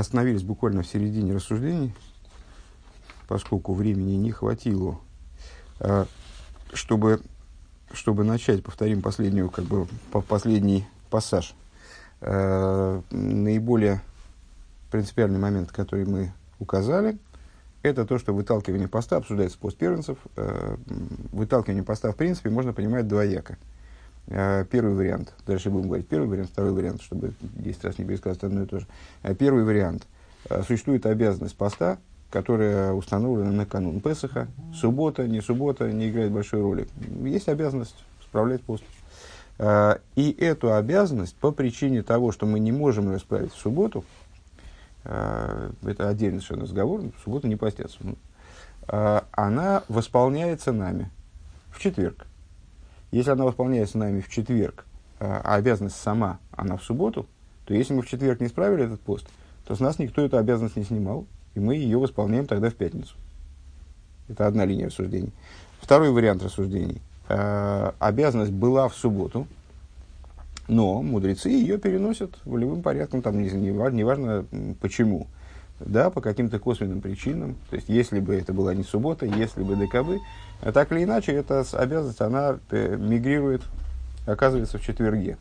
остановились буквально в середине рассуждений, поскольку времени не хватило, э, чтобы, чтобы начать, повторим последнюю, как бы, последний пассаж. Э, наиболее принципиальный момент, который мы указали, это то, что выталкивание поста обсуждается пост первенцев. Э, выталкивание поста, в принципе, можно понимать двояко. Э, первый вариант, дальше будем говорить первый вариант, второй вариант, чтобы 10 раз не пересказывать одно и то же. Э, первый вариант. Существует обязанность поста, которая установлена на канун Песаха. Суббота, не суббота, не играет большой роли. Есть обязанность справлять пост. И эту обязанность по причине того, что мы не можем ее справить в субботу, это отдельный совершенно разговор, в субботу не постятся, она восполняется нами в четверг. Если она восполняется нами в четверг, э, а обязанность сама, она в субботу, то если мы в четверг не справили этот пост, то с нас никто эту обязанность не снимал, и мы ее восполняем тогда в пятницу. Это одна линия рассуждений. Второй вариант рассуждений. Обязанность была в субботу, но мудрецы ее переносят волевым порядком, там не, не, не важно почему, да, по каким-то косвенным причинам. То есть, если бы это была не суббота, если бы ДКБ, а так или иначе, эта обязанность, она э, мигрирует, оказывается в четверге.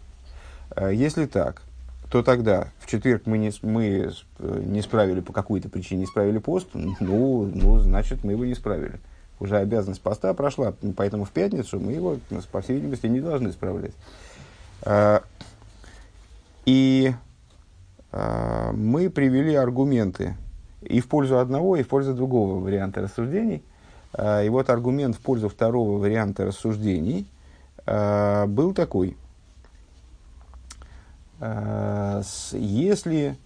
А если так, то тогда в четверг мы не, мы не справили по какой-то причине, не справили пост, ну, ну, значит, мы его не справили. Уже обязанность поста прошла, поэтому в пятницу мы его, по всей видимости, не должны справлять. А, и мы привели аргументы и в пользу одного, и в пользу другого варианта рассуждений. А, и вот аргумент в пользу второго варианта рассуждений был такой. Если...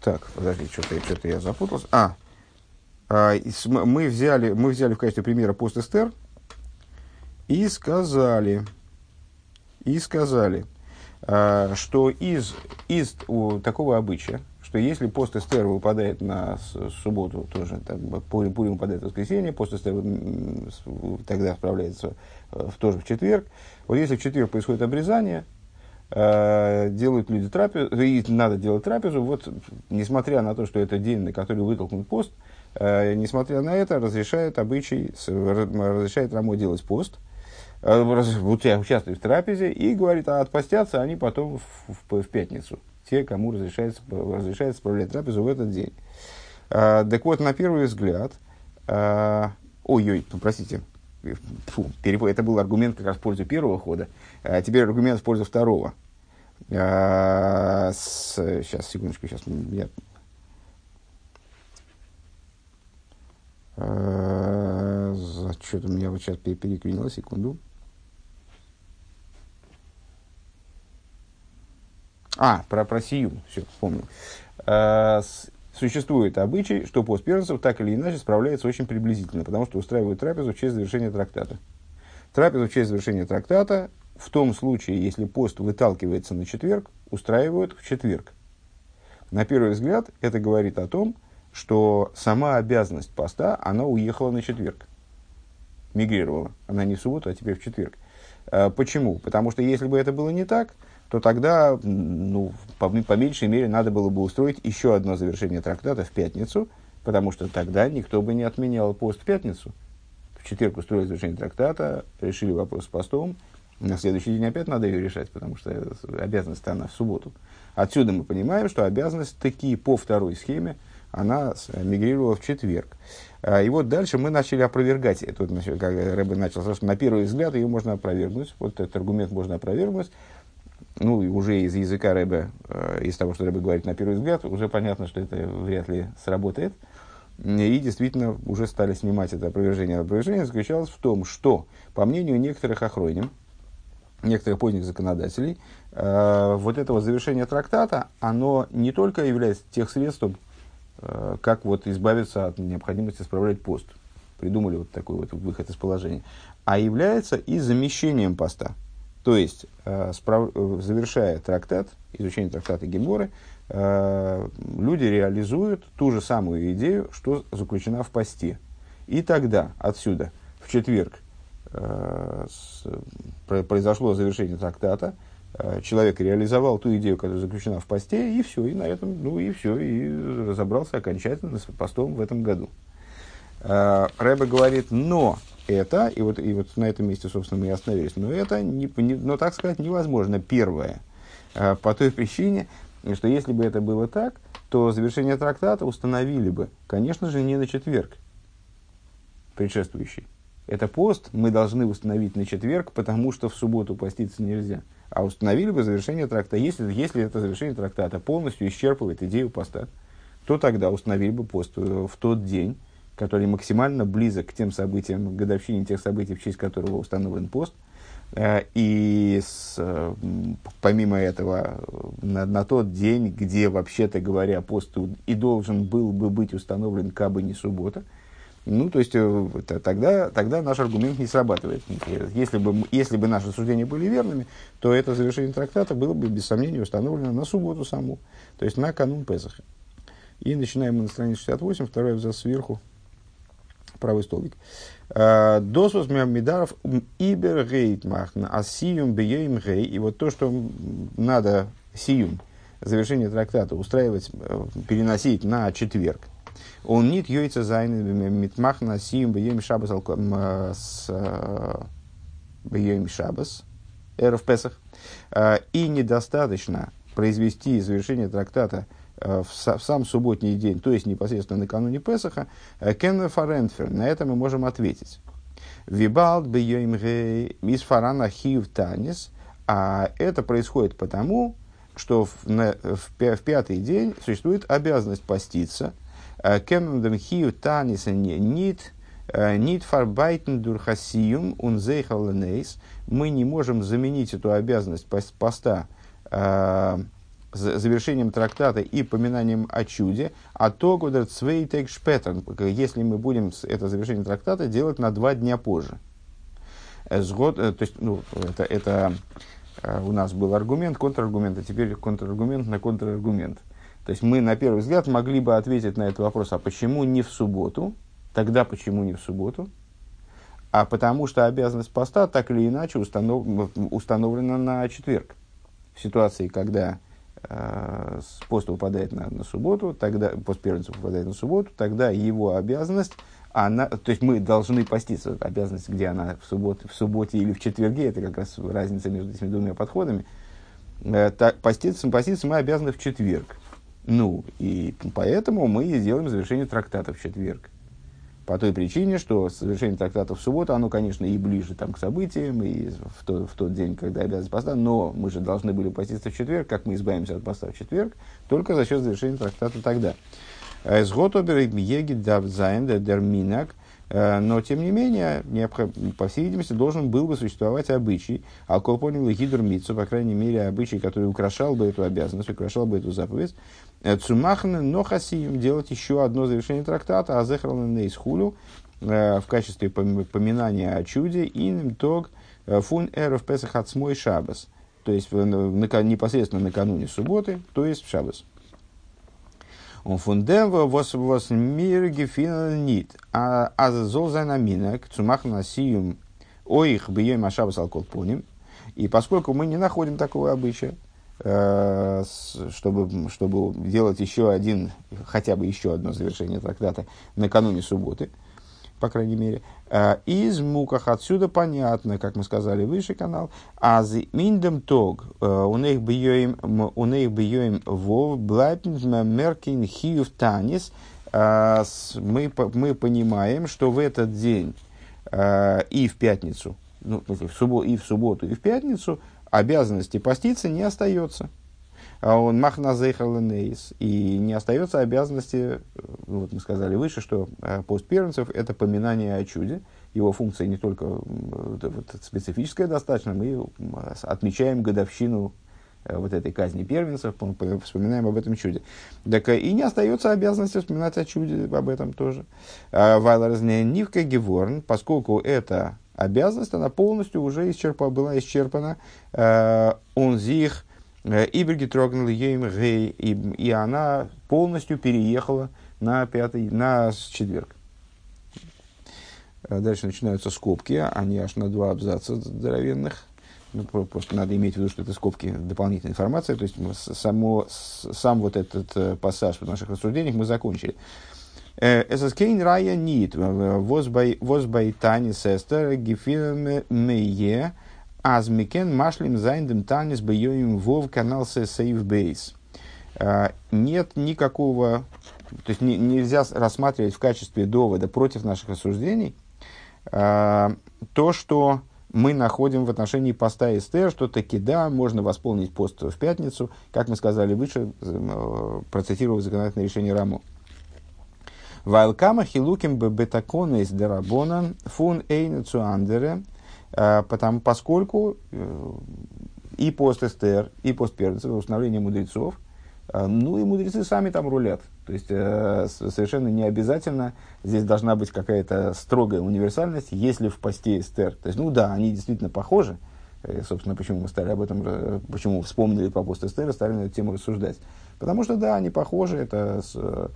Так, подожди, что-то, что я запутался. А, мы взяли, мы взяли в качестве примера пост Эстер, и сказали, и сказали, э, что из, из такого обычая, что если пост Эстер выпадает на субботу, тоже там, Пурим, Пурим выпадает в воскресенье, пост Эстер тогда справляется в, тоже в четверг. Вот если в четверг происходит обрезание, э, делают люди трапезу, и надо делать трапезу, вот несмотря на то, что это день, на который вытолкнут пост, э, несмотря на это, разрешает обычай, разрешает Рамо делать пост – Э, участвует в трапезе и говорит, а отпостятся они потом в, в, в пятницу. Те, кому разрешается, разрешается справлять трапезу в этот день. А, так вот, на первый взгляд, а, ой-ой, простите, фу, перепо, это был аргумент как раз в пользу первого хода, а теперь аргумент в пользу второго. А, с, сейчас, секундочку, сейчас я Uh, что-то меня вот сейчас переклинило, секунду. А, про, про сию, все, помню. Э, существует обычай, что пост первенцев так или иначе справляется очень приблизительно, потому что устраивают трапезу в честь завершения трактата. Трапезу в честь завершения трактата в том случае, если пост выталкивается на четверг, устраивают в четверг. На первый взгляд, это говорит о том, что сама обязанность поста, она уехала на четверг. Мигрировала. Она не в субботу, а теперь в четверг. Э, почему? Потому что если бы это было не так, то тогда, ну, по, по меньшей мере, надо было бы устроить еще одно завершение трактата в пятницу, потому что тогда никто бы не отменял пост в пятницу. В четверг устроили завершение трактата, решили вопрос с постом, на следующий день опять надо ее решать, потому что обязанность она в субботу. Отсюда мы понимаем, что обязанность таки по второй схеме, она мигрировала в четверг. А, и вот дальше мы начали опровергать, это как Рэбе начал, что на первый взгляд ее можно опровергнуть, вот этот аргумент можно опровергнуть, ну, и уже из языка Рэбе, э, из того, что Рэбе говорит на первый взгляд, уже понятно, что это вряд ли сработает. И действительно уже стали снимать это опровержение. Опровержение заключалось в том, что, по мнению некоторых охроним, некоторых поздних законодателей, э, вот этого завершения трактата, оно не только является тех средством, э, как вот избавиться от необходимости справлять пост. Придумали вот такой вот выход из положения. А является и замещением поста. То есть, э, справ... завершая трактат, изучение трактата Геморы, э, люди реализуют ту же самую идею, что заключена в посте. И тогда отсюда, в четверг, э, произошло завершение трактата, Э, человек реализовал ту идею, которая заключена в посте, и все, и на этом, ну и все, и разобрался окончательно с постом в этом году. Э, Рэбе говорит, но это, и вот, и вот на этом месте, собственно, мы и остановились, но это, не, не, но так сказать, невозможно. Первое, э, по той причине, что если бы это было так, то завершение трактата установили бы, конечно же, не на четверг предшествующий. Это пост мы должны установить на четверг, потому что в субботу поститься нельзя а установили бы завершение трактата. Если, если это завершение трактата полностью исчерпывает идею поста, то тогда установили бы пост э, в тот день, который максимально близок к тем событиям, годовщине тех событий, в честь которого установлен пост. Э, и с, э, помимо этого, на, на тот день, где, вообще-то говоря, пост и должен был бы быть установлен, кабы не суббота, ну, то есть, э, тогда, тогда наш аргумент не срабатывает. Если бы, если бы наши суждения были верными, то это завершение трактата было бы, без сомнения, установлено на субботу саму, то есть на канун Песаха. И начинаем мы на странице 68, второй абзац сверху, правый столбик. «Э, Досус мидаров ибер гейтмахна, а сиюм бейм гей. И вот то, что надо сиюм, завершение трактата, устраивать, э, переносить на четверг, он нит йойца зайн митмах на сим бьем шабас с бьем шабас эров песах. И недостаточно произвести завершение трактата в, сам субботний день, то есть непосредственно накануне Песаха, Кен Фарентфер, на это мы можем ответить. Вибалд бьем из фарана хив танис, а это происходит потому, что в, на, в, в пятый день существует обязанность поститься, Кемендем хию танис нит нит фарбайтен дурхасиюм унзейхаленейс. Мы не можем заменить эту обязанность поста завершением трактата и поминанием о чуде, а то гудер цвейтек шпетен, если мы будем это завершение трактата делать на два дня позже. Сгод, то есть, ну, это, это у нас был аргумент, контраргумент, а теперь контраргумент на контраргумент. То есть мы на первый взгляд могли бы ответить на этот вопрос, а почему не в субботу? Тогда почему не в субботу? А потому что обязанность поста так или иначе установ, установлена на четверг. В ситуации, когда э, пост выпадает на, на субботу, тогда пост первенца выпадает на субботу, тогда его обязанность, она, то есть мы должны поститься, обязанность, где она в, субботу, в субботе или в четверге, это как раз разница между этими двумя подходами, э, так, поститься, поститься мы обязаны в четверг. Ну, и поэтому мы сделаем завершение трактата в четверг. По той причине, что завершение трактата в субботу, оно, конечно, и ближе там, к событиям, и в, то, в тот день, когда обязанность поста, но мы же должны были поститься в четверг, как мы избавимся от поста в четверг, только за счет завершения трактата тогда. Сготобер еги дабзайн дерминак но, тем не менее, по всей видимости, должен был бы существовать обычай, а колпонил гидр по крайней мере, обычай, который украшал бы эту обязанность, украшал бы эту заповедь, э, цумахны, но хасием делать еще одно завершение трактата, а зехрална нейсхулю, э, в качестве поминания о чуде, иным тог фун эров песах от смой шабас, то есть непосредственно накануне субботы, то есть в шабас. Он фундем was was mir gefinnen нит. А а зол зайнамина к цумах насиюм оих бьем ашабас алкотпуним. И поскольку мы не находим такого обычая, э, чтобы, чтобы делать еще один, хотя бы еще одно завершение трактата накануне субботы, по крайней мере. Э, из муках отсюда понятно, как мы сказали выше канал, а з миндем тог э, у них бьем у них бьем вов блайпнт меркин хиюв танис э, мы мы понимаем, что в этот день и в пятницу, ну, и в субботу, и в пятницу обязанности поститься не остается. А он махна зейхаленейс, и не остается обязанности, э, вот мы сказали выше, что э, пост первенцев – это поминание о чуде, его функция не только вот, специфическая достаточно, мы отмечаем годовщину э, вот этой казни первенцев, вспоминаем об этом чуде. Так и не остается обязанности вспоминать о чуде, об этом тоже. А Вайлерзне Нивка Геворн, поскольку эта обязанность, она полностью уже исчерпа, была исчерпана, он зих Иберги трогнул ейм гей, и она полностью переехала на пятый, на четверг. Э, дальше начинаются скобки, они аж на два абзаца здоровенных. ну, просто надо иметь в виду, что это скобки дополнительной информации, то есть само, сам вот этот э, пассаж в наших рассуждениях мы закончили. Эсэскейн рая нит, возбай тани сестер, гефилме мее, азмикен машлим зайндем танис бьёим вов канал сейв бейс. Нет никакого, то есть не, нельзя рассматривать в качестве довода против наших рассуждений то, что мы находим в отношении поста Эстер, что таки да, можно восполнить пост в пятницу, как мы сказали выше, э, процитировав законодательное решение Раму. Вайлкама хилуким бетакона из дарабона фун эйна цуандере, э, потому, поскольку э, и пост Эстер, и пост Перца, установление мудрецов, ну и мудрецы сами там рулят. То есть э, совершенно не обязательно здесь должна быть какая-то строгая универсальность, если в посте Эстер. То есть, ну да, они действительно похожи. И, собственно, почему мы стали об этом, э, почему вспомнили по пост Эстер и стали на эту тему рассуждать. Потому что, да, они похожи, это э,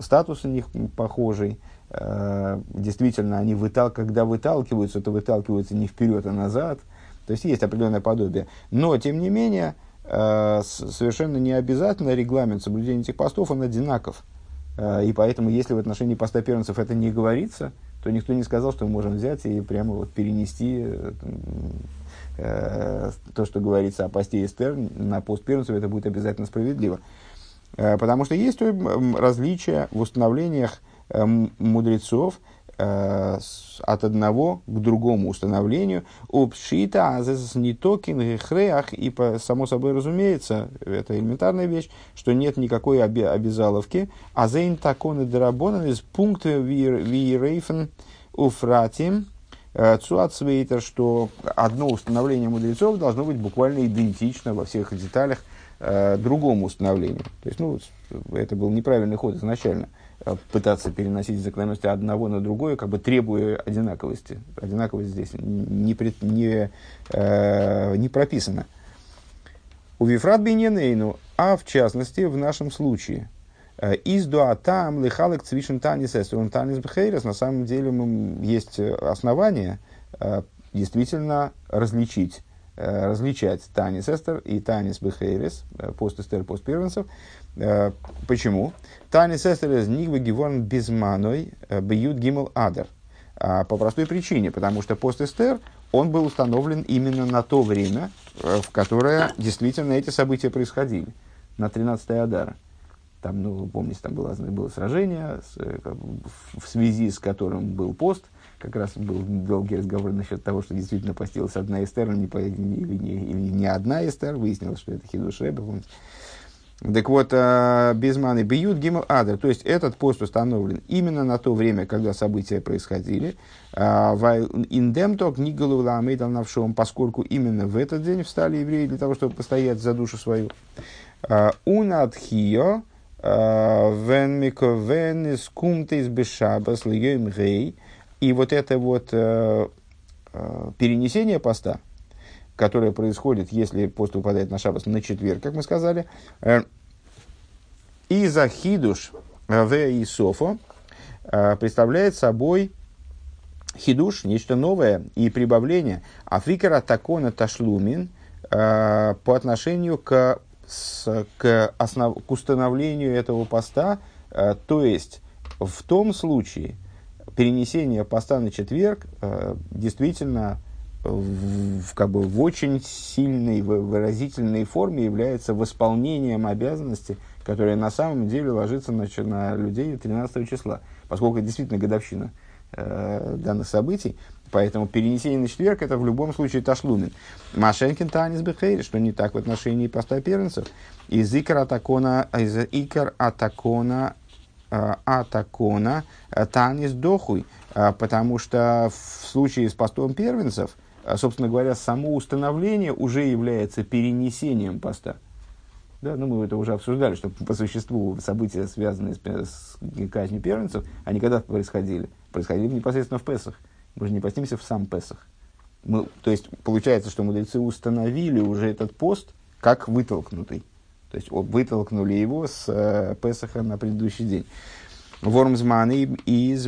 статус у них похожий. Э, действительно, они вытал, когда выталкиваются, то выталкиваются не вперед, а назад. То есть есть определенное подобие. Но, тем не менее, Э, совершенно не обязательно регламент соблюдения этих постов, он одинаков. Э, и поэтому, если в отношении поста первенцев это не говорится, то никто не сказал, что мы можем взять и прямо вот перенести то, что говорится о посте Эстер на пост первенцев, это будет обязательно справедливо. Потому что есть различия в установлениях мудрецов, Э, от одного к другому установлению. Обшита, азес не токин, хреах, и по, само собой разумеется, это элементарная вещь, что нет никакой оби- обязаловки. Азейн такон и дарабонан из пункта вирейфен уфратим, э, цуацвейтер, что одно установление мудрецов должно быть буквально идентично во всех деталях э, другому установлению. То есть, ну, это был неправильный ход изначально. Э, пытаться переносить закономерности одного на другое, как бы требуя одинаковости. Одинаковость здесь не, пред, не, э, не прописана. У Вифрат Бененейну, а в частности в нашем случае, э, из дуатам лихалек цвишен танис эструн танис бхейрес, на самом деле есть основания э, действительно различить различать танис эстер и танис бхейрес, пост эстер, пост первенцев, Э, почему? Тани сестер из них геворн безманой э, бьют гимл адер. А, по простой причине, потому что пост Эстер, он был установлен именно на то время, э, в которое действительно эти события происходили, на 13 Адара. Там, ну, помните, там было, было сражение, с, в связи с которым был пост, как раз был долгий разговор насчет того, что действительно постилась одна Эстер, не, или, не, или не одна Эстер, выяснилось, что это Хидуш Рэбе, помните. Так вот, а, безманы бьют гимл адер. То есть этот пост установлен именно на то время, когда события происходили. А, Индемток нигалу ламейдал навшом, поскольку именно в этот день встали евреи для того, чтобы постоять за душу свою. А, Унадхио мико вен скумтейс бешабас гей. И вот это вот перенесение поста, которое происходит, если пост выпадает на шабас на четверг, как мы сказали, э, и за хидуш в и софо э, представляет собой хидуш, нечто новое и прибавление. Африкара такона ташлумин э, по отношению к, с, к, основ, к установлению этого поста, то есть в том случае перенесение поста на четверг действительно в, как бы, в очень сильной, выразительной форме является восполнением обязанности, которая на самом деле ложится на, на людей 13 числа, поскольку это действительно годовщина э, данных событий. Поэтому перенесение на четверг это в любом случае ташлумин. Машенкин танис бехейри, что не так в отношении поста первенцев. Из икар атакона, из икар атакона, э, атакона э, танис дохуй. Э, потому что в случае с постом первенцев – собственно говоря, само установление уже является перенесением поста. Да, ну, мы это уже обсуждали, что по существу события, связанные с, с казнью первенцев, они когда происходили? Происходили непосредственно в Песах. Мы же не постимся в сам Песах. Мы, то есть, получается, что мудрецы установили уже этот пост как вытолкнутый. То есть, вытолкнули его с э, Песаха на предыдущий день. Вормзман из,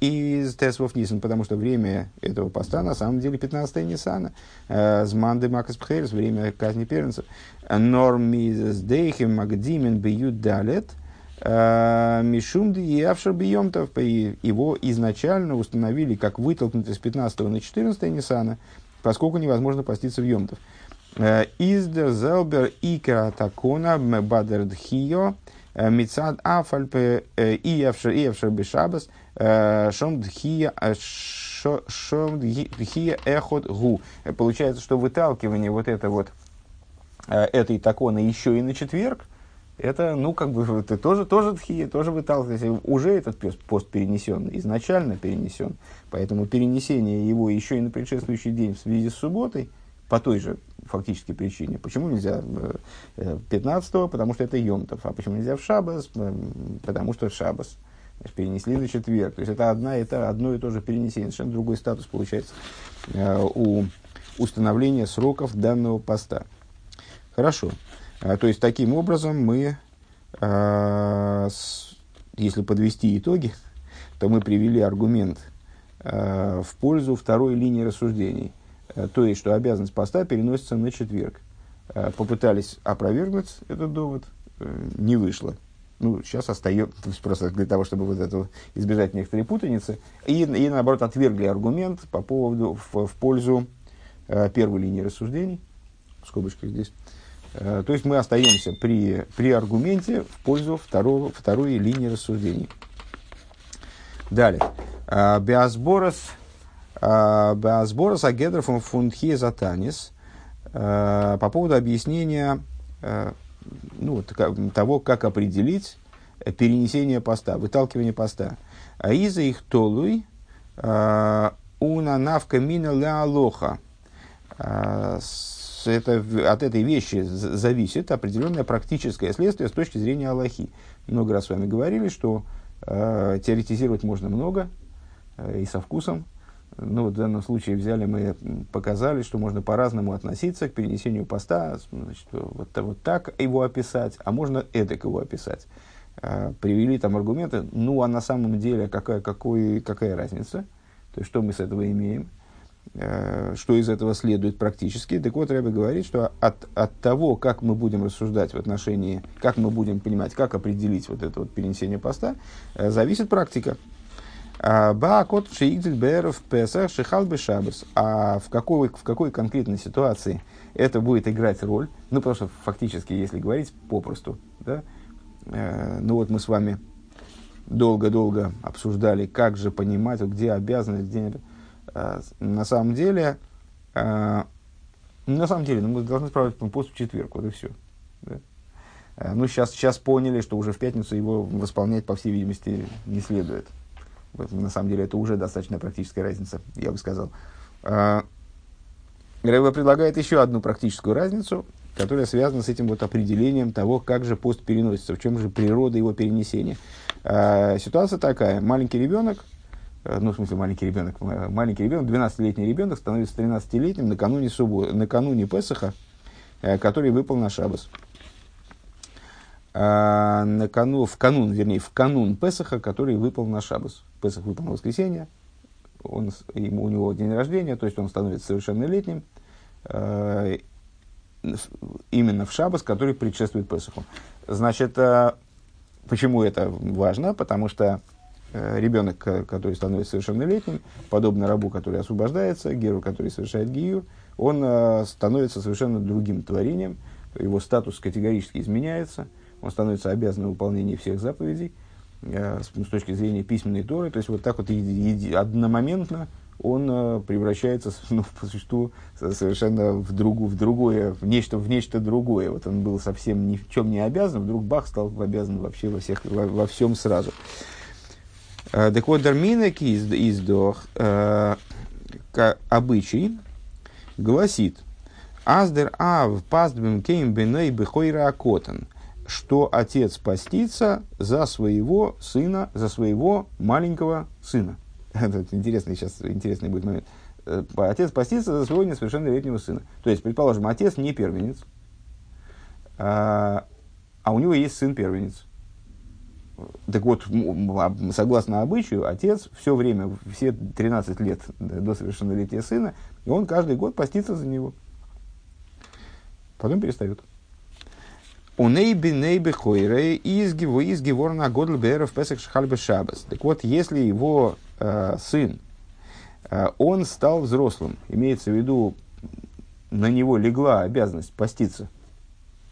из Тесвов Нисан, потому что время этого поста на самом деле 15 Нисана. Э, Зманды Макас Пхерс, время казни первенцев. Норм из Дейхем Магдимен Бьют Далет. Э, Мишум Явшер Бьемтов. Его изначально установили как вытолкнутый с 15 на 14 Нисана, поскольку невозможно поститься в Йомтов. Э, Издер Зелбер Ика Такона Бадер Дхио. Э, Мицад Афальпе э, Иевшер Бешабас э, Шом Дхия Шом Дхия Эхот Гу. Получается, что выталкивание вот это вот этой такона еще и на четверг, это, ну, как бы, это тоже, тоже тхия, тоже выталкивание. Уже этот пост перенесен, изначально перенесен. Поэтому перенесение его еще и на предшествующий день в связи с субботой, по той же фактически причине. Почему нельзя 15-го? Э, потому что это Йомтов. А почему нельзя в Шабас? Потому что Шабас. Значит, перенесли на четверг. То есть это, одна, это одно и то же перенесение. Совершенно другой статус получается э, у установления сроков данного поста. Хорошо. А, то есть таким образом мы, э, если подвести итоги, то мы привели аргумент в пользу второй линии рассуждений – Э, то есть, что обязанность поста переносится на четверг. Э, попытались опровергнуть этот довод, э, не вышло. Ну, сейчас остается, просто для того, чтобы вот это избежать некоторой путаницы. И, и наоборот, отвергли аргумент по поводу, в, в пользу первой линии рассуждений, в скобочках здесь. То есть мы остаемся при, при аргументе в пользу второго, второй линии рассуждений. Далее. Биасборос Сбора Сагедров фунтхи затанис э, по поводу объяснения э, ну, того, как определить перенесение поста, выталкивание поста. А из-за их толуй э, уна навка мина леалоха. Это, от этой вещи зависит определенное практическое следствие с точки зрения Аллахи. Много раз с вами говорили, что э, теоретизировать можно много э, и со вкусом, ну, в данном случае взяли мы, показали, что можно по-разному относиться к перенесению поста, значит, вот, вот так его описать, а можно эдак его описать. А, привели там аргументы, ну, а на самом деле какая, какой, какая разница? То есть, что мы с этого имеем? А, что из этого следует практически? Так вот, Рэбе говорит, что от, от того, как мы будем рассуждать в отношении, как мы будем понимать, как определить вот это вот перенесение поста, э, зависит практика. Баакот шиигдиль бэр в Песах шихал бы. А в какой, в какой конкретной ситуации это будет играть роль? Ну, потому что фактически, если говорить попросту, да, э, ну вот мы с вами долго-долго обсуждали, как же понимать, где обязанность, где... Э, на самом деле, э, на самом деле, ну, мы должны справить пост в четверг, вот и все. Да? Ну, сейчас, сейчас поняли, что уже в пятницу его восполнять, по всей видимости, не следует. На самом деле это уже достаточно практическая разница, я бы сказал. А, Рэба предлагает еще одну практическую разницу, которая связана с этим вот определением того, как же пост переносится, в чем же природа его перенесения. А, ситуация такая. Маленький ребенок, э, ну, в смысле, маленький ребенок, маленький ребенок, 12-летний ребенок становится 13-летним накануне, суббо, накануне Песаха, э, который выпал на Шабас а, на канун, в канун, вернее, в канун Песаха, который выпал на Шабас. Песах выпал на воскресенье, он, ему, у него день рождения, то есть он становится совершеннолетним, э, именно в Шабас, который предшествует Песаху. Значит, э, почему это важно? Потому что э, ребенок, который становится совершеннолетним, подобно рабу, который освобождается, геру, который совершает гиюр, он э, становится совершенно другим творением, его статус категорически изменяется – он становится обязанным выполнению всех заповедей э, с, с точки зрения письменной Торы. То есть вот так вот одномоментно он э, превращается ну, по существу совершенно в, другу, в другое, в нечто, в нечто другое. Вот он был совсем ни в чем не обязан, вдруг Бах стал обязан вообще во, всех, во, во всем сразу. Э, так вот, Дарминек издох обычай гласит, Аздер ав пастбим кейм беней бехойра акотан – что отец постится за своего сына, за своего маленького сына. Это интересный сейчас интересный будет момент. Э, отец постится за своего несовершеннолетнего сына. То есть, предположим, отец не первенец, а, а у него есть сын первенец. так вот, согласно обычаю, отец все время, все 13 лет до совершеннолетия сына, и он каждый год постится за него. Потом перестает. У нейби нейби хойрей изгивор на годл беров песах шхальбе шабас. Так вот, если его э, сын, э, он стал взрослым, имеется в виду, на него легла обязанность поститься,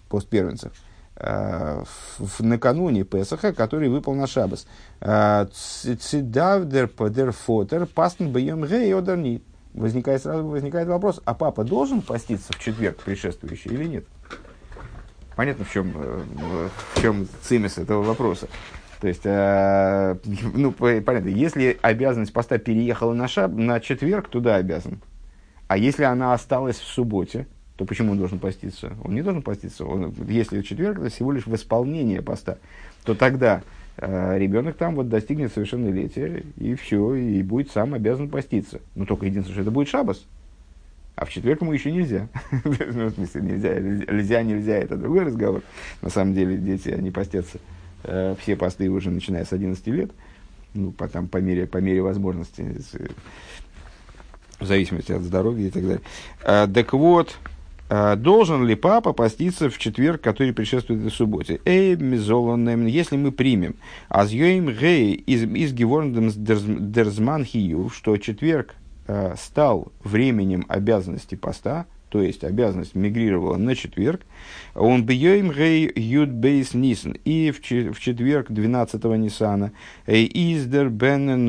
пост первенцев, э, в, накануне Песаха, который выпал на Шабас. Э, Цидавдер подер фотер пастн бьем гей одарнит. Возникает сразу возникает вопрос, а папа должен поститься в четверг предшествующий или нет? Понятно, в чем, э, в чем цимис этого вопроса. То есть, э, ну, понятно, если обязанность поста переехала на, шаб, на четверг, туда обязан. А если она осталась в субботе, то почему он должен поститься? Он не должен поститься. Он, если четверг, это всего лишь в исполнение поста, то тогда э, ребенок там вот достигнет совершеннолетия, и все, и будет сам обязан поститься. Но только единственное, что это будет шабас, а в четверг ему еще нельзя. ну, в смысле, нельзя, нельзя, нельзя, это другой разговор. На самом деле дети, они постятся э, все посты уже начиная с 11 лет, ну, потом по мере, по мере возможности, в зависимости от здоровья и так далее. А, так вот, а, должен ли папа поститься в четверг, который предшествует этой субботе? Эй, если мы примем, азьёим гей из, из геворндем дерзман хию, что четверг а, стал временем обязанности поста, то есть обязанность мигрировала на четверг, он бьем гей юд бейс нисен, и в четверг 12-го Нисана, издер бен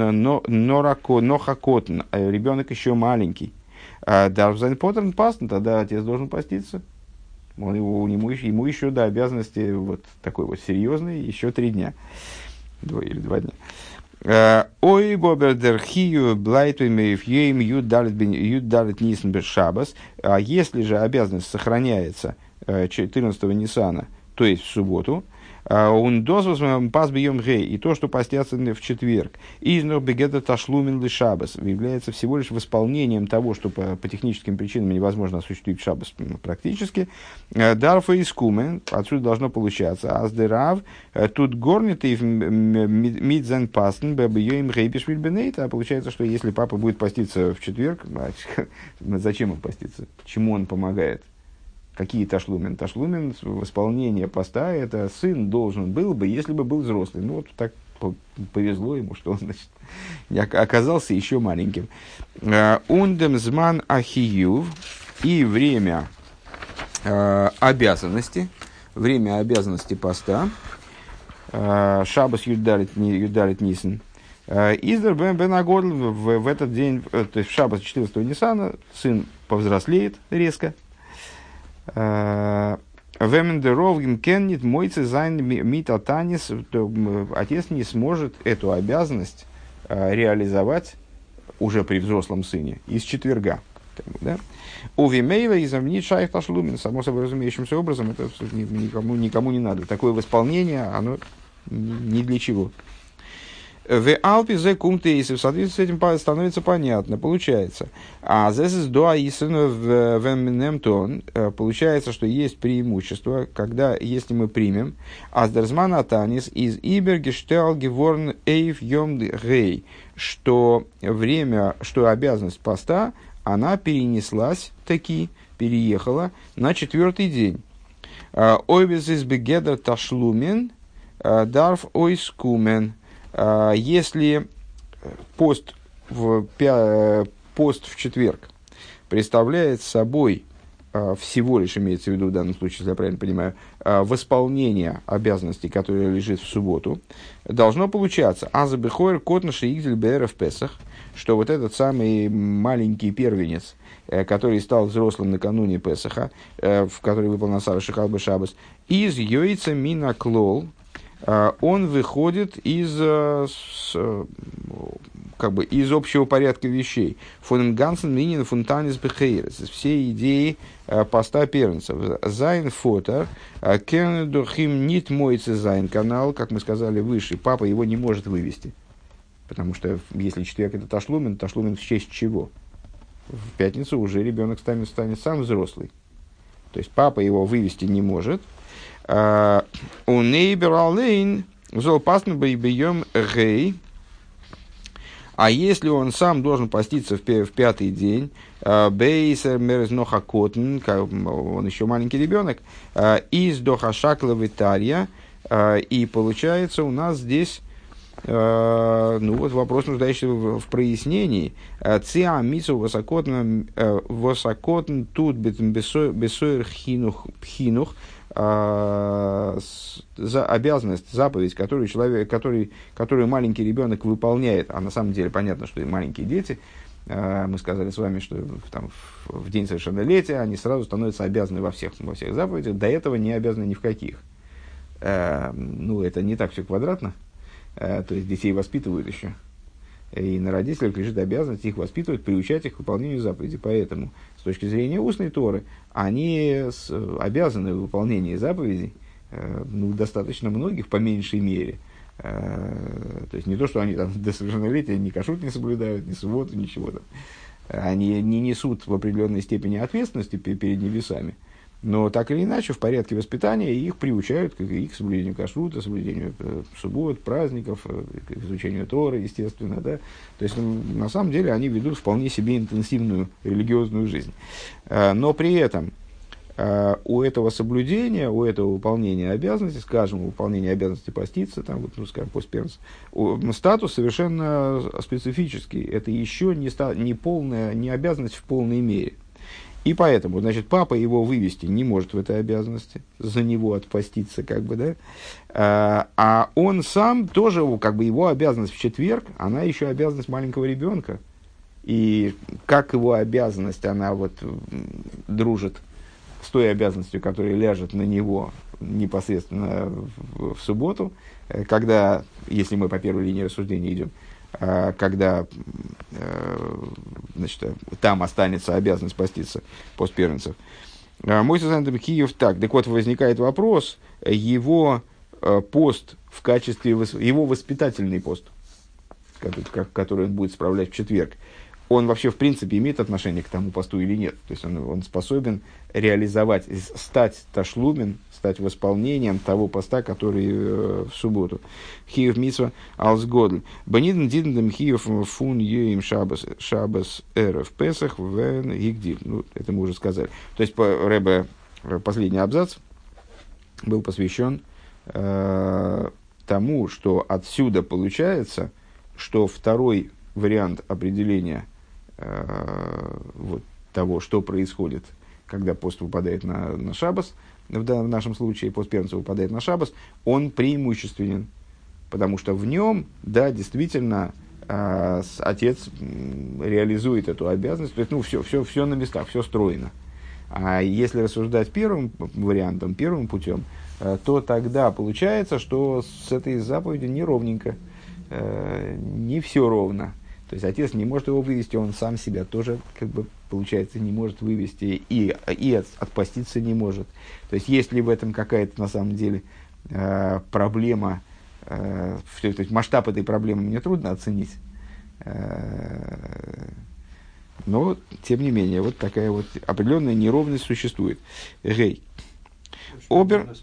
норако нохакотн, ребенок еще маленький, а Дарвзайн Поттерн паст, тогда отец должен поститься. Он, его, ему, ему еще до обязанности вот такой вот серьезный еще три дня. Два или два дня. Э, ой, бобердер хию блайтвимеев ейм ют далит нисен шабас. А если же обязанность сохраняется 14 э, Нисана, то есть в субботу, он дозвос пас бьем гей, и то, что постятся в четверг. Из бегета ташлумен ли шабас является всего лишь восполнением того, что по, по техническим причинам невозможно осуществить шабас практически. Э, дарфа и скумен, отсюда должно получаться. Аздерав, э, тут горнит и мидзен пастен, бэбьем гей бешвильбенейт, а получается, что если папа будет поститься в четверг, зачем он поститься? Чему он помогает? Какие ташлумен? Ташлумен в исполнение поста, это сын должен был бы, если бы был взрослый. Ну, вот так повезло ему, что он значит, оказался еще маленьким. Э, Ундем зман ахиюв и время э, обязанности, время обязанности поста, э, Шабас Юдалит, Нисен, Издер Бен Бен в этот день, то есть в Шабас 14 Нисана, сын повзрослеет резко, Вемендеровгим кеннит мойцы зайн мита танис, отец не сможет эту обязанность э, реализовать уже при взрослом сыне из четверга. Да? У Вимейва из шайх ташлумин, само собой разумеющимся образом, это никому, никому не надо. Такое восполнение, оно ни для чего. В Алпе зе кумтейсы, в соответствии с этим становится понятно, получается. А здесь из дуа в э, получается, что есть преимущество, когда, если мы примем, аздерзман атанис из ибергештел геворн эйв йом гей, что время, что обязанность поста, она перенеслась таки, переехала на четвертый день. Э, Ойвис из бегедер ташлумен, э, дарф ойскумен – если пост в, пост в четверг представляет собой а, всего лишь имеется в виду в данном случае, если я правильно понимаю, а, восполнение обязанностей, которые лежит в субботу, должно получаться азабехойр котнаши игдель бр в Песах, что вот этот самый маленький первенец, э, который стал взрослым накануне Песаха, э, в который выпал на Сара Шихалбы Шабас, из Йойца Мина Клол, а, он выходит из, э, э, как бы, из общего порядка вещей. Фон Гансен Минин Фунтанис Бехейрес. Все идеи э, поста первенцев. Зайн фотер. Кенедухим нит мойце зайн канал, как мы сказали выше. Папа его не может вывести. Потому что если четверг это ташлумен, ташлумен в честь чего? В пятницу уже ребенок станет, станет сам взрослый. То есть папа его вывести не может, у Нейбер Алейн Золпасн бейбьем гей. А если он сам должен поститься в, в пятый день, бейсер мерзноха котн, он еще маленький ребенок, из дохашакла витария, и получается у нас здесь Э, ну вот вопрос, нуждающийся в, прояснении. Э, Циа э, высокотн тут хинух хинух за обязанность, заповедь, которую человек, который, которую маленький ребенок выполняет, а на самом деле понятно, что и маленькие дети, мы сказали с вами, что там, в день совершеннолетия они сразу становятся обязаны во всех, во всех заповедях, до этого не обязаны ни в каких. Ну, это не так все квадратно, Э, то есть детей воспитывают еще. И на родителях лежит обязанность их воспитывать, приучать их к выполнению заповедей. Поэтому, с точки зрения устной Торы, они обязаны в выполнении заповедей, э, ну, достаточно многих, по меньшей мере. Э, то есть не то, что они там до совершеннолетия ни кашут не соблюдают, ни субботу, ничего там. Они не несут в определенной степени ответственности перед небесами. Но так или иначе, в порядке воспитания их приучают к их соблюдению кашрута, соблюдению э, суббот, праздников, э, к изучению Торы, естественно. Да? То есть, на самом деле, они ведут вполне себе интенсивную религиозную жизнь. Э, но при этом у этого соблюдения, у этого выполнения обязанностей, скажем, выполнения обязанности поститься, там, вот, ну, скажем, постпернс, статус совершенно специфический. Это еще не, ста, не полная, не обязанность в полной мере. И поэтому, значит, папа его вывести не может в этой обязанности, за него отпоститься, как бы, да. А, а он сам тоже, как бы, его обязанность в четверг, она еще обязанность маленького ребенка. И как его обязанность, она вот дружит с той обязанностью, которая ляжет на него непосредственно в, в субботу, э, когда, если мы по первой линии рассуждения идем, когда э, значит, там останется обязанность поститься постпервенцев. А, мой Сазантом Киев так. Так вот, возникает вопрос, его э, пост в качестве, его воспитательный пост, который он будет справлять в четверг, он вообще в принципе имеет отношение к тому посту или нет. То есть он, он способен реализовать, стать ташлумен, стать восполнением того поста, который э, в субботу. Хиев митсва алсгодль. Баниден дидендем хиев фун юим шабас, шабас эров песах вен гигдив. Ну, это мы уже сказали. То есть, по, Рэбе, э, последний абзац был посвящен э, тому, что отсюда получается, что второй вариант определения э, вот, того, что происходит, когда пост выпадает на, на шабас – в, в нашем случае пост первенца выпадает на шабас, он преимущественен, потому что в нем, да, действительно, э, отец реализует эту обязанность, то есть, ну, все, все, все на местах, все стройно. А если рассуждать первым вариантом, первым путем, э, то тогда получается, что с этой заповедью неровненько, э, не все ровно. То есть отец не может его вывести, он сам себя тоже, как бы, получается, не может вывести и, и от, отпаститься не может. То есть есть ли в этом какая-то на самом деле э, проблема, э, то есть масштаб этой проблемы мне трудно оценить. Э, но, тем не менее, вот такая вот определенная неровность существует. Гей. Обер...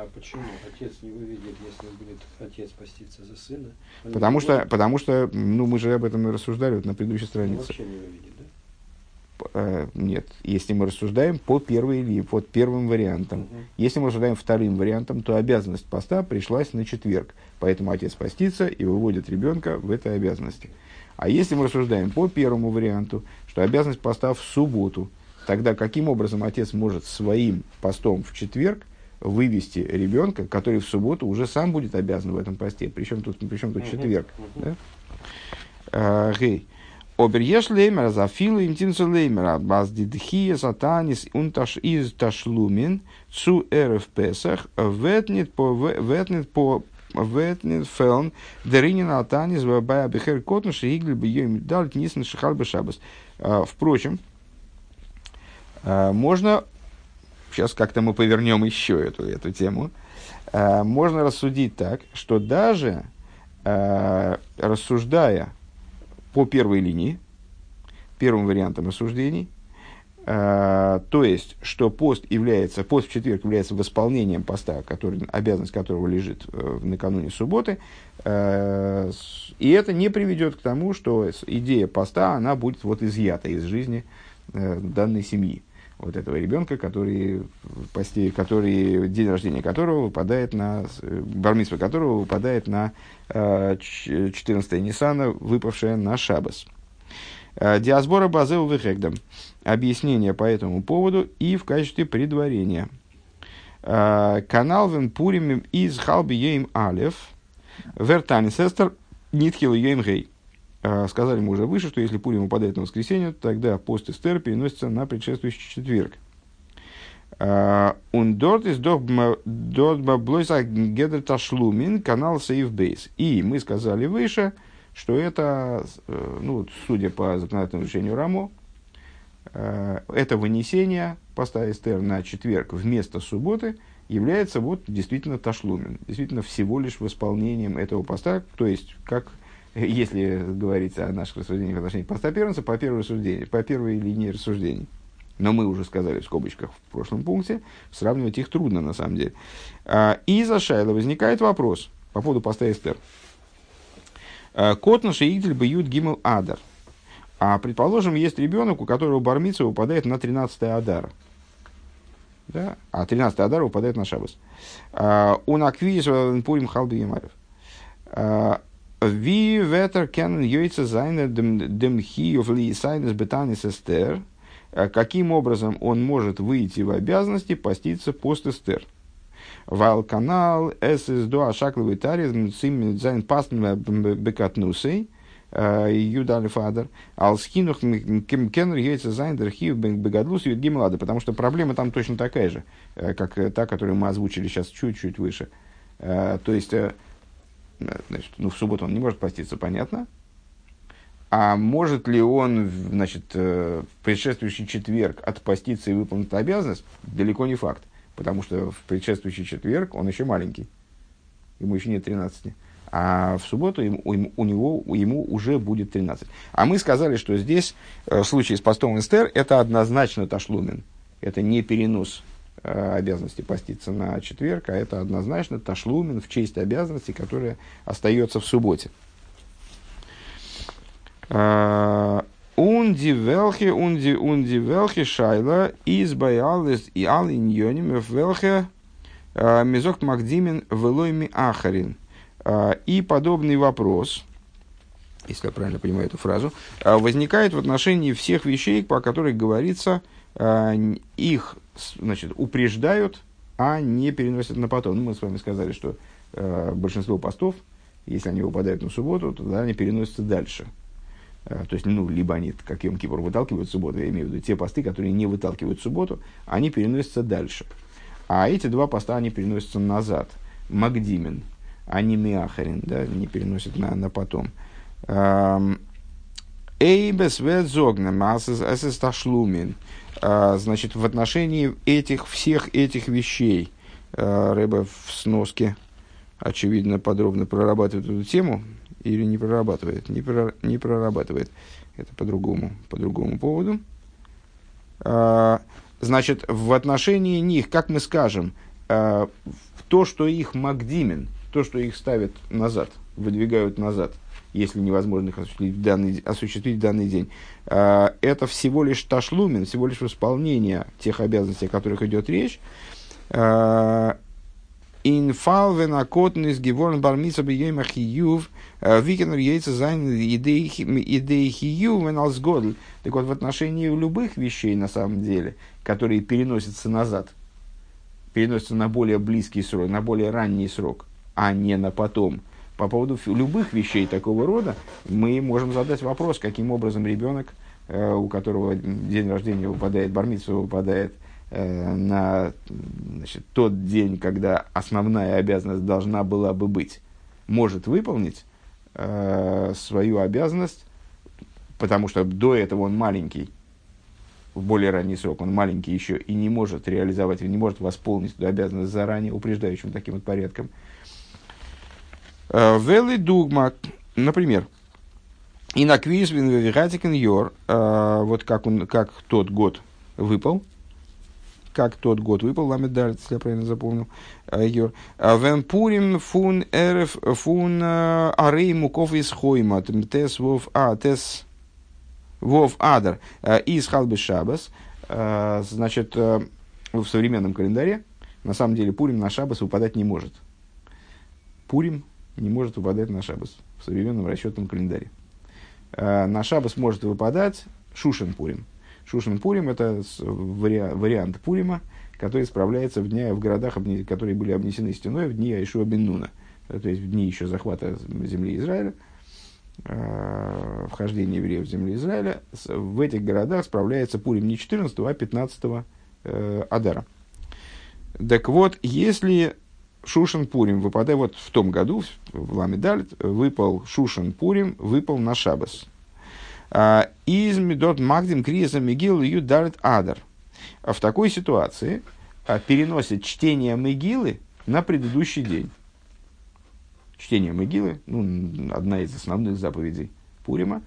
А почему отец не выведет, если будет отец поститься за сына? потому что, потому что, ну, мы же об этом и рассуждали вот на предыдущей странице. Он вообще не выведет, да? Э, нет, если мы рассуждаем по первой или под первым вариантам. Угу. Если мы рассуждаем вторым вариантом, то обязанность поста пришлась на четверг. Поэтому отец постится и выводит ребенка в этой обязанности. А если мы рассуждаем по первому варианту, что обязанность поста в субботу, тогда каким образом отец может своим постом в четверг вывести ребенка, который в субботу уже сам будет обязан в этом посте. Причем тут, причем тут четверг. Да? А, гей. Обер еш леймер, за филу интинцу леймера, баз дидхия сатанис унташ из ташлумин цу эрф песах, ветнет по, ветнет по ветнет фелн, деринин атанис, вабая бихер котн, шигли бы йоим дал, нисен шихал бы шабас. А, впрочем, а, можно сейчас как-то мы повернем еще эту, эту тему, э, можно рассудить так, что даже э, рассуждая по первой линии, первым вариантом рассуждений, Э, то есть, что пост является, пост в четверг является восполнением поста, который, обязанность которого лежит э, накануне субботы, э, и это не приведет к тому, что идея поста, она будет вот изъята из жизни данной семьи. Вот этого ребенка, который, посте, который, день рождения которого выпадает на, бармитсва которого выпадает на 14 Ниссана, выпавшая на Шабас. Диасбора Базеу Вехегдам объяснение по этому поводу и в качестве предварения. Канал Вен из Халби Йейм Алев Вертани Сестер Нитхил Йейм Гей. А, сказали мы уже выше, что если Пурим упадает на воскресенье, тогда пост Эстер переносится на предшествующий четверг. Он дорт из дорт блойса гедер ташлумин канал. И мы сказали выше, что это, э, ну, судя по законодательному решению Рамо, Э, это вынесение поста Эстер на четверг вместо субботы является вот действительно ташлумен, действительно всего лишь восполнением этого поста, то есть, как если говорить о наших рассуждениях в отношении поста первенца, по первой, рассуждению, по первой линии рассуждений. Но мы уже сказали в скобочках в прошлом пункте, сравнивать их трудно на самом деле. А, и за Шайла возникает вопрос по поводу поста Эстер. А, Котна Шеигдель Бьют Гимл Адар. А предположим, есть ребенок, у которого бармица выпадает на 13 Адар. Да? А 13 Адар выпадает на Шабас. Он аквиз пурим халби емарев. Ви ветер кен йойца зайна дем хиев ли сайнес бетанис эстер. Каким образом он может выйти в обязанности поститься пост эстер? Вал канал СС2 ашакловый таризм цим зайн пастн бекатнусей. Юдали Фадер, Алскинух Кеннер Яйца Зайндер Хив Бегадлус Гимлада, потому что проблема там точно такая же, э, как та, которую мы озвучили сейчас чуть-чуть выше. Э, то есть, э, значит, ну, в субботу он не может поститься, понятно. А может ли он, значит, в предшествующий четверг отпоститься и выполнить обязанность? Далеко не факт. Потому что в предшествующий четверг он еще маленький. Ему еще нет 13 а в субботу ему, у него, ему уже будет 13. А мы сказали, что здесь э, в случае с постом Эстер это однозначно ташлумен. Это не перенос э, обязанности поститься на четверг, а это однозначно ташлумен в честь обязанности, которая остается в субботе. Унди велхе, унди, унди велхе шайла из баялис и алиньоним велхе э, мизок магдимин велойми ахарин. И подобный вопрос, если я правильно понимаю эту фразу, возникает в отношении всех вещей, по которых говорится, их значит, упреждают, а не переносят на потом. Ну, мы с вами сказали, что большинство постов, если они выпадают на субботу, то тогда они переносятся дальше. То есть, ну, либо они, как Йом Кипр, выталкивают субботу, я имею в виду те посты, которые не выталкивают субботу, они переносятся дальше. А эти два поста, они переносятся назад. Магдимен, а не миахарин, да, не переносит на, на потом. Эйбес ведзогна масс ташлумин. А, значит, в отношении этих, всех этих вещей а, Рэба в сноске, очевидно, подробно прорабатывает эту тему или не прорабатывает? Не, про, не прорабатывает. Это по другому, по другому поводу. А, значит, в отношении них, как мы скажем, то, что их Магдимен – то, что их ставят назад, выдвигают назад, если невозможно их осуществить в данный, осуществить в данный день, а, это всего лишь ташлумен, всего лишь восполнение тех обязанностей, о которых идет речь. А, Инфал венакотнис геворн бармиса бьема хиюв а, викенер яйца зайн идеи хиюв веналсгодль. Так вот, в отношении любых вещей, на самом деле, которые переносятся назад, переносятся на более близкий срок, на более ранний срок, а не на потом. По поводу любых вещей такого рода мы можем задать вопрос, каким образом ребенок, э, у которого день рождения выпадает, бармитсва выпадает э, на значит, тот день, когда основная обязанность должна была бы быть, может выполнить э, свою обязанность, потому что до этого он маленький, в более ранний срок, он маленький еще и не может реализовать, не может восполнить эту обязанность заранее, упреждающим таким вот порядком. Э, Вели дугма, например, и на квиз йор, э, вот как, он, как тот год, выпал, как тот год выпал, ламет далит, если я правильно запомнил. Йор. Вен пурим фун эрф фун арей муков из хойма. Тес вов а тес вов адар из халбы шабас. Значит, в современном календаре на самом деле Пурим на Шабас выпадать не может. Пурим не может выпадать на Шабас в современном расчетном календаре. На Шабас может выпадать Шушен Пурим – Шушин Пурим – это вариант Пурима, который справляется в, дня, в городах, которые были обнесены стеной в дни Айшуа бен Нуна, то есть в дни еще захвата земли Израиля, э, вхождения евреев в землю Израиля. В этих городах справляется Пурим не 14, а 15 э, Адара. Так вот, если Шушин Пурим выпадает, вот в том году, в Ламедаль, выпал Шушин Пурим, выпал на Шабас – а, из Медот Магдим Криеса Мигил Юдарит Адар. А в такой ситуации а, переносит чтение Мегилы на предыдущий день. Чтение Мегилы, ну, одна из основных заповедей Пурима,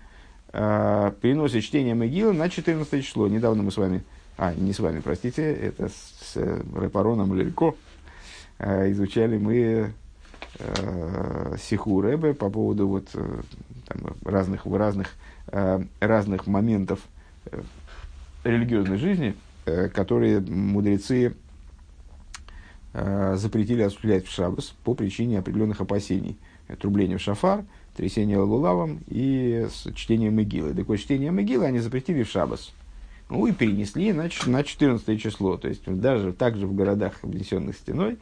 переносит чтение Мегилы на 14 число. Недавно мы с вами, а, не с вами, простите, это с, с Репароном Лелько, изучали мы Сиху Рэбе по поводу вот, э, там, разных, разных Э, разных моментов э, религиозной жизни, э, которые мудрецы запретили осуществлять в шаббас по причине определенных опасений. Трубление в шафар, трясение лулавом и чтение Мегилы. Так вот, чтение Мегилы они запретили в шаббас. Ну и перенесли на, на 14 число. То есть даже также в городах, обнесенных стеной,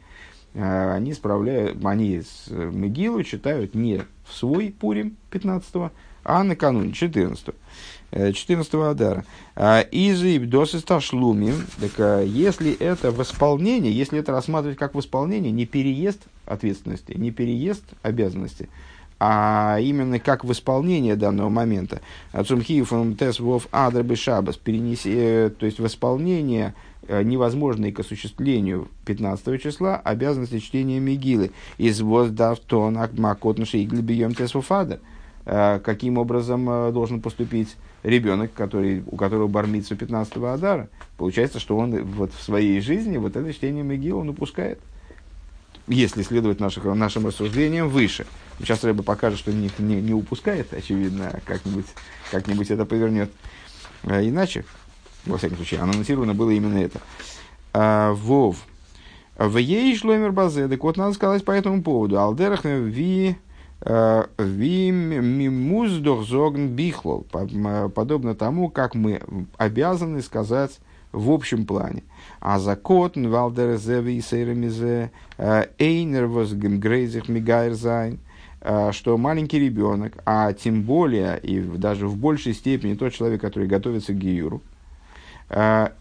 они справляют, они с Мегилу читают не в свой Пурим 15 а накануне 14 14 э, Адара. А, из Ибдосы Ташлумим, так а, если это восполнение, если это рассматривать как восполнение, не переезд ответственности, не переезд обязанности, а именно как восполнение данного момента. Ацумхиев тес вов адрабы шабас, перенеси, э, то есть восполнение э, невозможной к осуществлению 15 числа обязанности чтения Мигилы. Из воздавтон тес вов адр. Э, каким образом должен поступить ребенок, который, у которого бармится 15-го Адара. Получается, что он вот в своей жизни вот это чтение Мегила он упускает. Если следовать наших, нашим рассуждениям выше. Сейчас Рэба покажет, что не, не, не упускает, очевидно, как-нибудь, как-нибудь это повернет а иначе. Во всяком случае, анонсировано было именно это. А, Вов. В ей шломер базе. Так вот, надо сказать по этому поводу. Алдерах ви Вимимуздох зогн бихлол, подобно тому, как мы обязаны сказать в общем плане. А закот валдер зеви и сейрамизе эйнер возгемгрейзих мигайрзайн, что маленький ребенок, а тем более и даже в большей степени тот человек, который готовится к гиюру,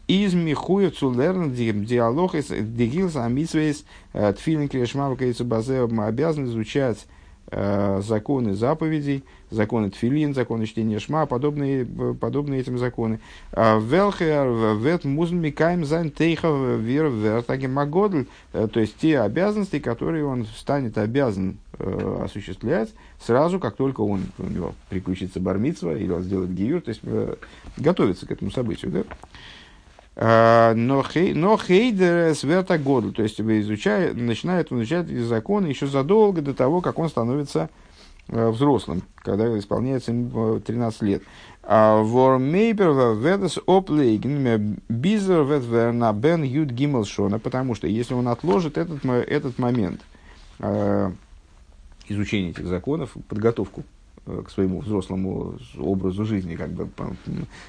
из михуев цулерн диалог из дигилс амитсвейс тфилин клешмав базе обязан изучать Э, законы заповедей, законы тфилин, законы чтения шма, подобные, подобные этим законы. А Велхер вет музмикаем зайн тейха вер вертаги магодль, э, то есть те обязанности, которые он станет обязан э, осуществлять сразу, как только он, у него приключится бармитсва или он сделает гиюр, то есть э, готовится к этому событию. Да? А, но хейдер сверта году, то есть изучает, начинает изучать законы еще задолго до того, как он становится э, взрослым, когда исполняется ему 13 лет. А Вормейпер ведес оплейген бизер ветверна бен юд гимел шона, потому что если он отложит этот, этот момент э, изучения этих законов, подготовку Э, к своему взрослому образу жизни как бы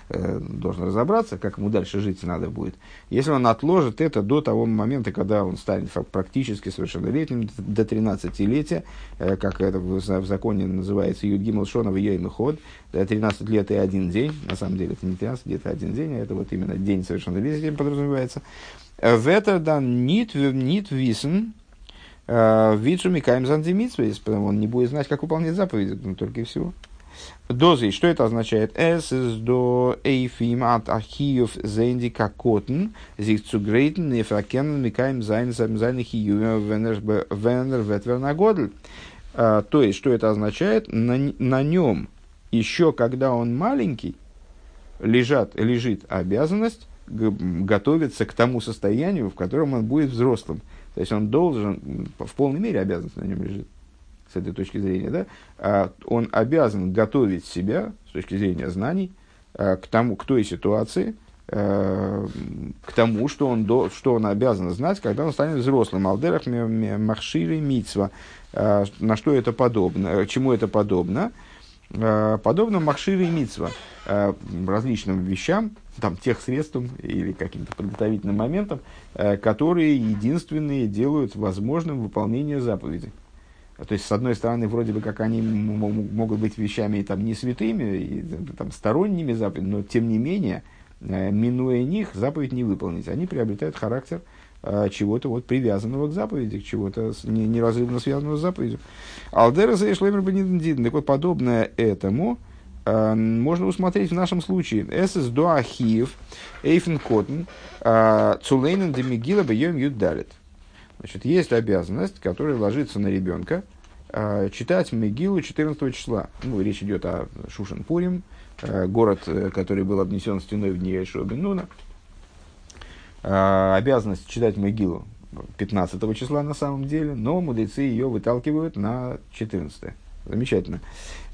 э, должен разобраться, как ему дальше жить надо будет. Если он отложит это до того момента, когда он станет практически совершеннолетним, до 13-летия, э, как это в, законе называется Юдгимл Шонов Йойм Ход, 13 лет и один день, на самом деле это не 13 лет и один день, а это вот именно день совершеннолетия подразумевается. В это дан нит висен, Э, ווי צו מקיים זיין די מצוות, потому он не будет знать, как выполнять заповеди, ну, только и всего. דאָס איז, что это означает? Эс из до эйфим от ахиев зенди какотен, зих greiten, нефракен микаем зайн зайн хию венер ветвернагодль. Э, то есть, что это означает? На, на нем, еще когда он маленький, лежат, лежит обязанность готовиться к тому состоянию, в котором он будет взрослым. То есть он должен, в полной мере обязанность на нем лежит, с этой точки зрения, да, а он обязан готовить себя, с точки зрения знаний, а, к, тому, к той ситуации, а, к тому, что он, до, что он обязан знать, когда он станет взрослым. Алдерах махшири мицва. На что это подобно, чему это подобно? Подобно махшири мицва. Различным вещам, там, тех средствам или каким-то подготовительным моментам, которые единственные делают возможным выполнение заповеди. То есть, с одной стороны, вроде бы как они могут быть вещами там, не святыми, и, там, сторонними заповедями, но тем не менее, э, минуя них, заповедь не выполнить. Они приобретают характер э, чего-то вот привязанного к заповеди, к чего-то не, неразрывно связанного с заповедью. Алдера Зейшлемер Бенидин. Так вот, подобное этому э, можно усмотреть в нашем случае. Эсэс Дуахиев, Эйфен Коттен, Цулейнен Демигила Бьем Юдалит. Значит, есть обязанность, которая ложится на ребенка, читать Мегилу 14 числа. Ну, речь идет о Шушенпурим, э, город, э, который был обнесен стеной в дни Э, обязанность читать Мегилу 15 числа на самом деле, но мудрецы ее выталкивают на 14. Замечательно.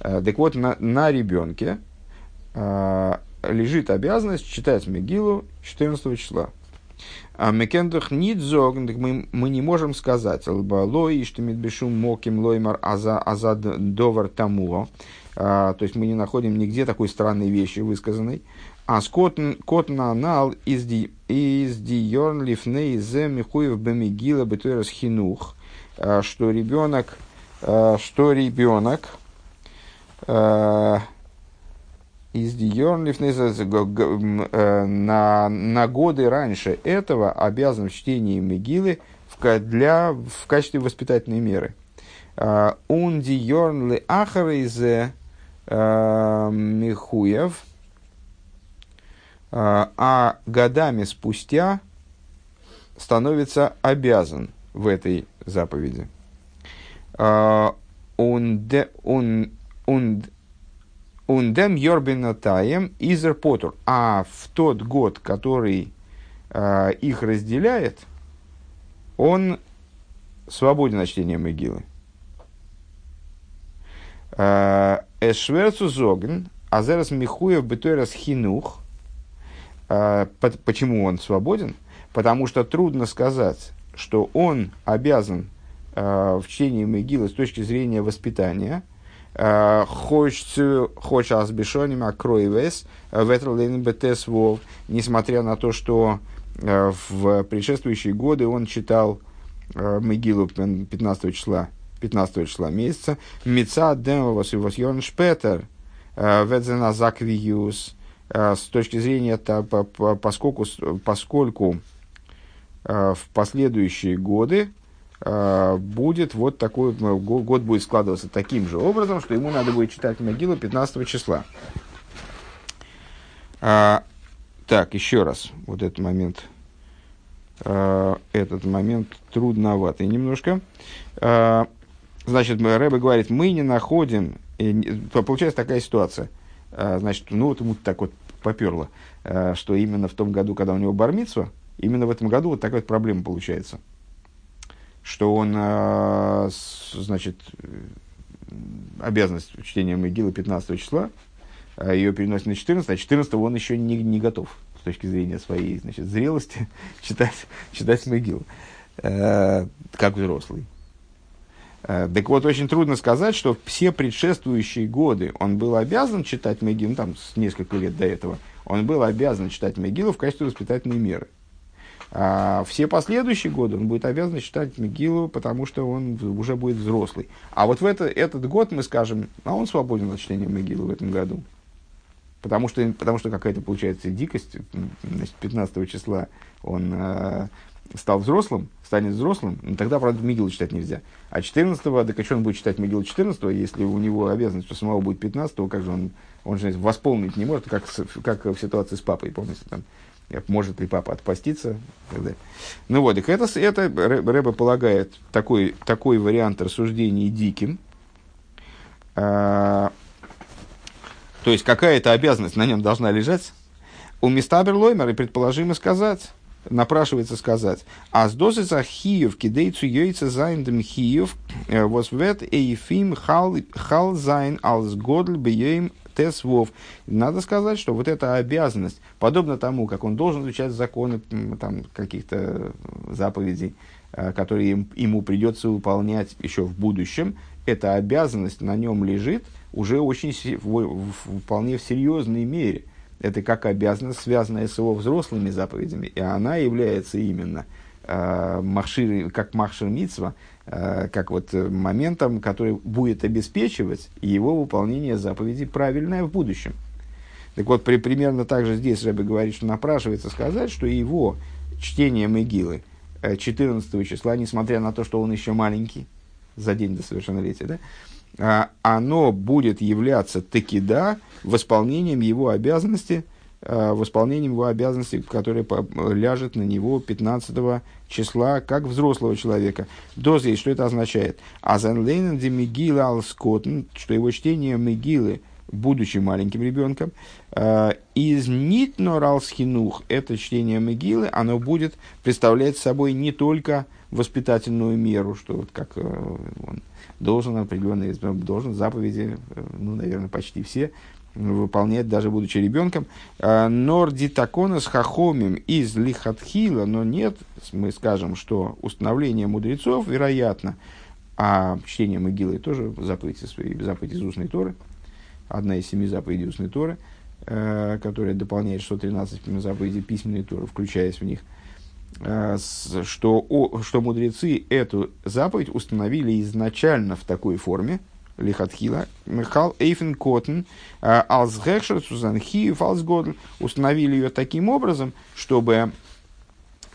Э, так вот, на, на ребенке э, лежит обязанность читать Мегилу 14 числа. А мекендах нит зогн, мы, мы не можем сказать, лой, что медбешум моким лоймар аза аза довар тамуо. То есть мы не находим нигде такой странной вещи высказанной. А скотн котна нал из ди из ди йорн лифней зе михуев бемигила бетуэрс хинух, что ребенок, что ребенок, из э, на, на годы раньше этого обязан в чтении Мегилы в, для, в качестве воспитательной меры. Он диорн ли ахарейзе э, Михуев, э, а годами спустя становится обязан в этой заповеди. Он, Ундем Йорбинатаем Изер Потур. А в тот год, который э, их разделяет, он свободен от чтения Могилы. Э, Эшверцу Зоген, Азерас Михуев Бетуэрас Хинух. Э, почему он свободен? Потому что трудно сказать, что он обязан в чтении Могилы с точки зрения воспитания – Хочется азбешоним акроивес ветролейн бетес вов, несмотря на то, что э, в предшествующие годы он читал Мегилу 15 числа, 15 числа месяца, Мица демовас и шпетер, ведзена заквиюс, с точки зрения, поскольку, поскольку в последующие годы а, будет вот такой, ну, год будет складываться таким же образом, что ему надо будет читать могилу 15 числа. А, так, еще раз, вот этот момент, а, этот момент трудноватый немножко. А, значит, Рэбе говорит, мы не находим, получается такая ситуация, а, значит, ну вот ему так вот поперло, а, что именно в том году, когда у него бармитсва, именно в этом году вот такая вот проблема получается – что он, а, значит, обязанность чтения Могилы 15 числа, а ее переносит на 14, а 14 он еще не, не готов с точки зрения своей значит, зрелости читать, читать Могилу, как взрослый. Э, так вот, очень трудно сказать, что все предшествующие годы он был обязан читать Могилу, ну, там, с несколько лет до этого, он был обязан читать Могилу в качестве воспитательной меры. А все последующие годы он будет обязан читать Мегилу, потому что он уже будет взрослый. А вот в это, этот год мы скажем, а он свободен от чтения Мегилы в этом году. Потому что, потому что какая-то получается дикость. Значит, 15 числа он э, стал взрослым, станет взрослым, тогда, правда, Мигилу читать нельзя. А 14-го, так он будет читать Мигилу 14 если у него обязанность, что самого будет 15-го, как же он, он же восполнить не может, как, как в ситуации с папой, помните, там, может ли папа отпаститься. Ну вот, так это, это Рэба полагает такой, такой вариант рассуждений диким. А, то есть какая-то обязанность на нем должна лежать. ומסתבר לומר и предположимо сказать, напрашивается сказать, אַז דאָס איז אַ חיוב כדי צו יוצא זיין דעם חיוב э, וואָס וועט אויף אים חל זיין אַלס גדול ביום ט״ו. Надо сказать, что вот эта обязанность, подобно тому, как он должен изучать законы там, каких-то заповедей, э, которые ему придется выполнять еще в будущем, эта обязанность на нем лежит уже очень вполне в серьезной мере. Это как обязанность, связанная с его взрослыми заповедями, и она является именно э, махшир, как махшир митсва, э, как вот моментом, который будет обеспечивать его выполнение заповедей правильное в будущем. Так вот, при, примерно так же здесь Рэбе говорит, что напрашивается сказать, что его чтение Мегилы 14 э, числа, несмотря на то, что он еще маленький, за день до совершеннолетия, да, оно будет являться таки да восполнением его обязанности, а, восполнением его обязанностей, которые ляжет на него 15 числа, как взрослого человека. До здесь, что это означает? Азан лейнен де мигила ал что его чтение мигилы, будучи маленьким ребенком, а, из нитно ралсхинух, это чтение мигилы, оно будет представлять собой не только воспитательную меру, что вот как э, он должен определенные, должен заповеди, э, ну, наверное, почти все, выполнять, даже будучи ребенком. А, Норди с хахомим из лихатхила, но нет, мы скажем, что установление мудрецов, вероятно, а чтение могилы тоже заповедь, заповедь из устной Торы, одна из семи заповедей устной Торы, э, которая дополняет 613 заповедей письменной Торы, включаясь в них – Э, что, что мудрецы эту заповедь установили изначально в такой форме, лихатхила, Михал Эйфен Коттен, э, Алсгехшер, Сузанхи, Фалсгодл, установили ее таким образом, чтобы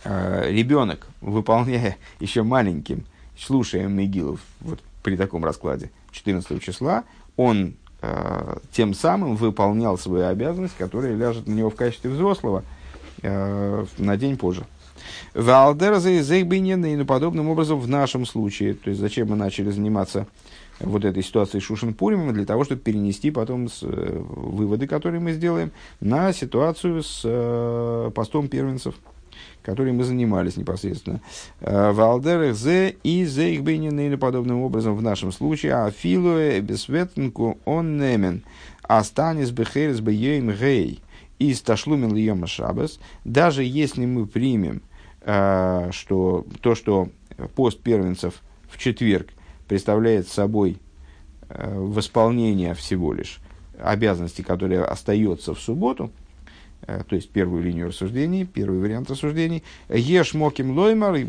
э, ребенок, выполняя еще маленьким, слушая Мегилов, вот при таком раскладе 14 числа, он тем самым выполнял свою обязанность, которая ляжет на него в качестве взрослого на день позже. Валдерза и Зейбинен, и подобным образом в нашем случае. То есть, зачем мы начали заниматься вот этой ситуацией Шушин Пуримом, для того, чтобы перенести потом с, э, выводы, которые мы сделаем, на ситуацию с э, постом первенцев, которой мы занимались непосредственно. Э, Валдерах зе и зе их и подобным образом в нашем случае, а филуэ бесветнку он немен, астанис бехерес бейем гей, из ташлумен льема шабас, даже если мы примем что то, что пост первенцев в четверг представляет собой а, восполнение всего лишь обязанности, которые остается в субботу, а, то есть первую линию рассуждений, первый вариант рассуждений, еш моким лоймар,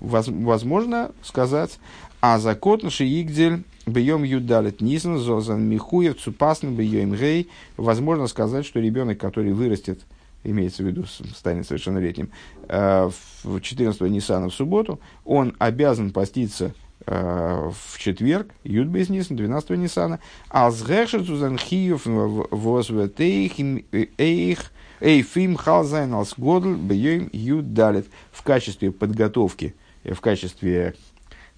возможно сказать, אַז אַ קטן שיגדל ביום י״ד ניסן זאָל זיין מחויב צו פאַסטן ביום ה׳, возможно сказать, что ребенок, который вырастет имеется в виду, станет совершеннолетним, э, в 14 Ниссана в субботу, он обязан поститься э, в четверг, י״ב ניסן, 12 Ниссана, אַלס הכנה צו זיין חיוב וואָס וועט אויך אויך אויף אים חל זיין אַלס גדול ביום י״ד. В качестве подготовки, в качестве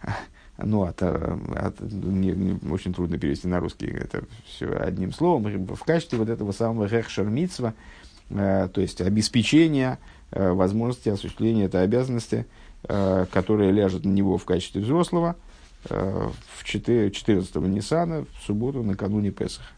ну, от, от, не, не, очень трудно перевести на русский это все одним словом, в качестве вот этого самого рехшермитсва, Э, то есть обеспечение э, возможности осуществления этой обязанности, э, которая ляжет на него в качестве взрослого в 14 Ниссана в субботу накануне Песаха.